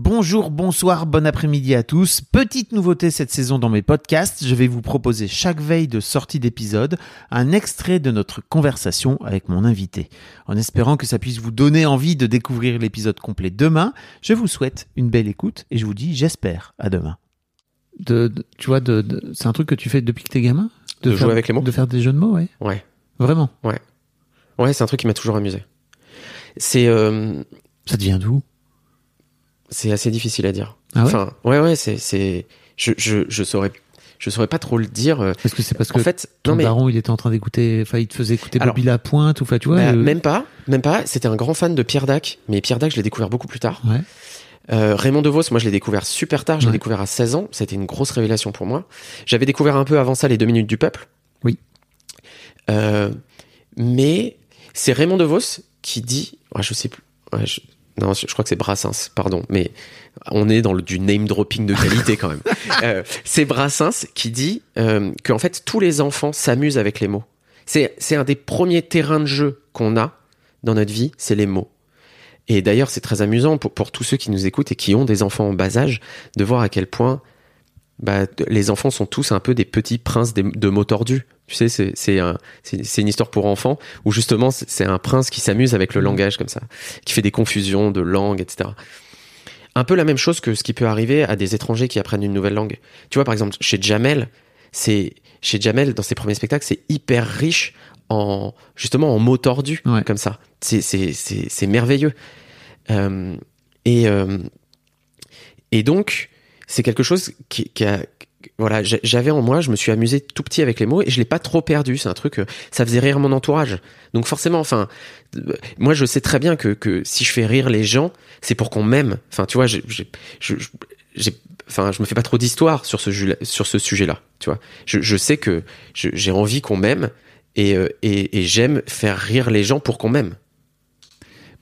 Bonjour, bonsoir, bon après-midi à tous. Petite nouveauté cette saison dans mes podcasts, je vais vous proposer chaque veille de sortie d'épisode un extrait de notre conversation avec mon invité. En espérant que ça puisse vous donner envie de découvrir l'épisode complet demain, je vous souhaite une belle écoute et je vous dis j'espère à demain. De, de- tu vois, de, de- c'est un truc que tu fais depuis que t'es gamin? De faire, jouer avec les mots De faire des jeux de mots, ouais. Ouais. Vraiment? Ouais. Ouais, c'est un truc qui m'a toujours amusé. C'est euh, Ça devient d'où? C'est assez difficile à dire. Ah ouais enfin, ouais, ouais, c'est c'est je je je saurais je saurais pas trop le dire. euh, Est-ce que c'est parce En que fait, ton non mais daron il était en train d'écouter, enfin il te faisait écouter Alors, Bobby Lapointe ou enfin tu vois bah, euh, même pas, même pas. C'était un grand fan de Pierre Dac, mais Pierre Dac, je l'ai découvert beaucoup plus tard. Ouais. Euh, Raymond DeVos, moi je l'ai découvert super tard, je l'ai découvert à 16 ans, c'était une grosse révélation pour moi. J'avais découvert un peu avant ça les deux minutes du peuple. Oui. Euh, mais c'est Raymond DeVos qui dit, ouais, je sais plus, je- non, je, je crois que c'est Brassens, pardon, mais on est dans le, du name dropping de qualité quand même. Euh, c'est Brassens qui dit euh, que en fait tous les enfants s'amusent avec les mots. C'est un des premiers terrains de jeu qu'on a dans notre vie, c'est les mots. Et d'ailleurs, c'est très amusant pour, pour tous ceux qui nous écoutent et qui ont des enfants en bas âge de voir à quel point bah, les enfants sont tous un peu des petits princes de mots tordus. Tu sais, c'est c'est un- c'est- c'est une histoire pour enfants où justement c'est un prince qui s'amuse avec le langage comme ça, qui fait des confusions de langue, etc. Un peu la même chose que ce qui peut arriver à des étrangers qui apprennent une nouvelle langue. Tu vois, par exemple, chez Jamel, c'est chez Jamel dans ses premiers spectacles, c'est hyper riche en justement en mots tordus Ouais. comme ça. C'est c'est c'est c'est merveilleux. Euh, et euh, et donc c'est quelque chose qui, qui a voilà j'a- j'avais en moi je me suis amusé tout petit avec les mots et je l'ai pas trop perdu. C'est un truc euh, ça faisait rire mon entourage. Donc forcément enfin euh, moi je sais très bien que que si je fais rire les gens c'est pour qu'on m'aime. Enfin tu vois j'ai enfin je me fais pas trop d'histoire sur ce sur ce sujet là tu vois. Je, je sais que j'ai envie qu'on m'aime et, euh, et, et j'aime faire rire les gens pour qu'on m'aime.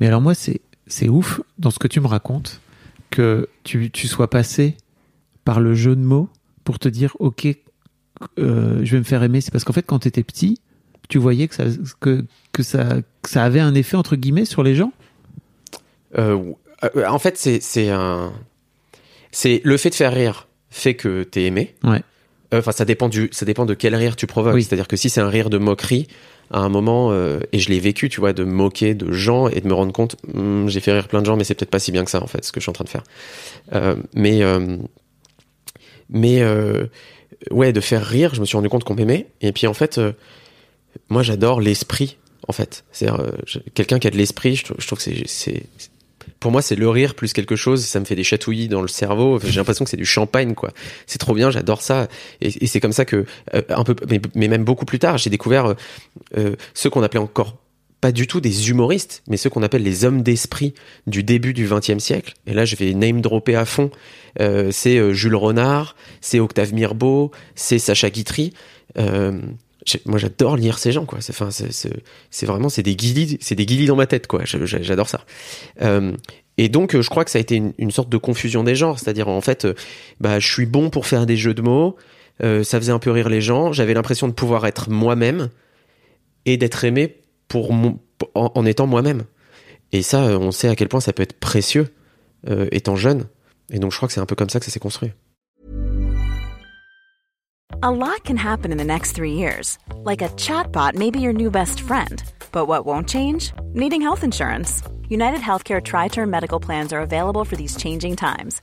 Mais alors moi, c'est c'est ouf dans ce que tu me racontes que tu, tu sois passé par le jeu de mots pour te dire ok, euh, je vais me faire aimer. C'est parce qu'en fait, quand tu étais petit, tu voyais que ça que que ça que ça avait un effet entre guillemets sur les gens? Euh, euh, en fait, c'est c'est un, c'est le fait de faire rire fait que t'es aimé. Ouais. Euh, Enfin, ça dépend du, ça dépend de quel rire tu provoques. Oui. C'est-à-dire que si c'est un rire de moquerie, à un moment, euh, et je l'ai vécu, tu vois, de moquer de gens et de me rendre compte, hmm, j'ai fait rire plein de gens, mais c'est peut-être pas si bien que ça en fait, ce que je suis en train de faire. Euh, mais mais euh, ouais, de faire rire, je me suis rendu compte qu'on m'aimait. Et puis en fait, euh, moi, j'adore l'esprit. En fait, c'est quelqu'un qui a de l'esprit. Je, trouve- que c'est pour moi, c'est le rire plus quelque chose. Ça me fait des chatouillis dans le cerveau. J'ai l'impression que c'est du champagne, quoi. C'est trop bien. J'adore ça. Et, c'est comme ça que, euh, un peu, mais, mais même beaucoup plus tard, j'ai découvert euh, euh, ceux qu'on appelait encore pas du tout des humoristes, mais ceux qu'on appelle les hommes d'esprit du début du XXe siècle. Et là, je vais name dropper à fond. Euh, c'est euh, Jules Renard, c'est Octave Mirbeau, c'est Sacha Guitry. Euh, moi, j'adore lire ces gens, quoi. C'est, enfin, c'est, vraiment, c'est des guilis, c'est des guilis dans ma tête, quoi. J'adore ça. Et donc, je crois que ça a été une, une sorte de confusion des genres, c'est-à-dire en fait, bah, je suis bon pour faire des jeux de mots. ça faisait un peu rire les gens. J'avais l'impression de pouvoir être moi-même et d'être aimé pour mon- en, étant moi-même. Et ça, euh, on sait à quel point ça peut être précieux euh, étant jeune. Et donc, je crois que c'est un peu comme ça que ça s'est construit. A lot can happen in the next three years. Like a chatbot may be your new best friend. But what won't change? Needing health insurance. United Healthcare Tri Term Medical Plans are available for these changing times.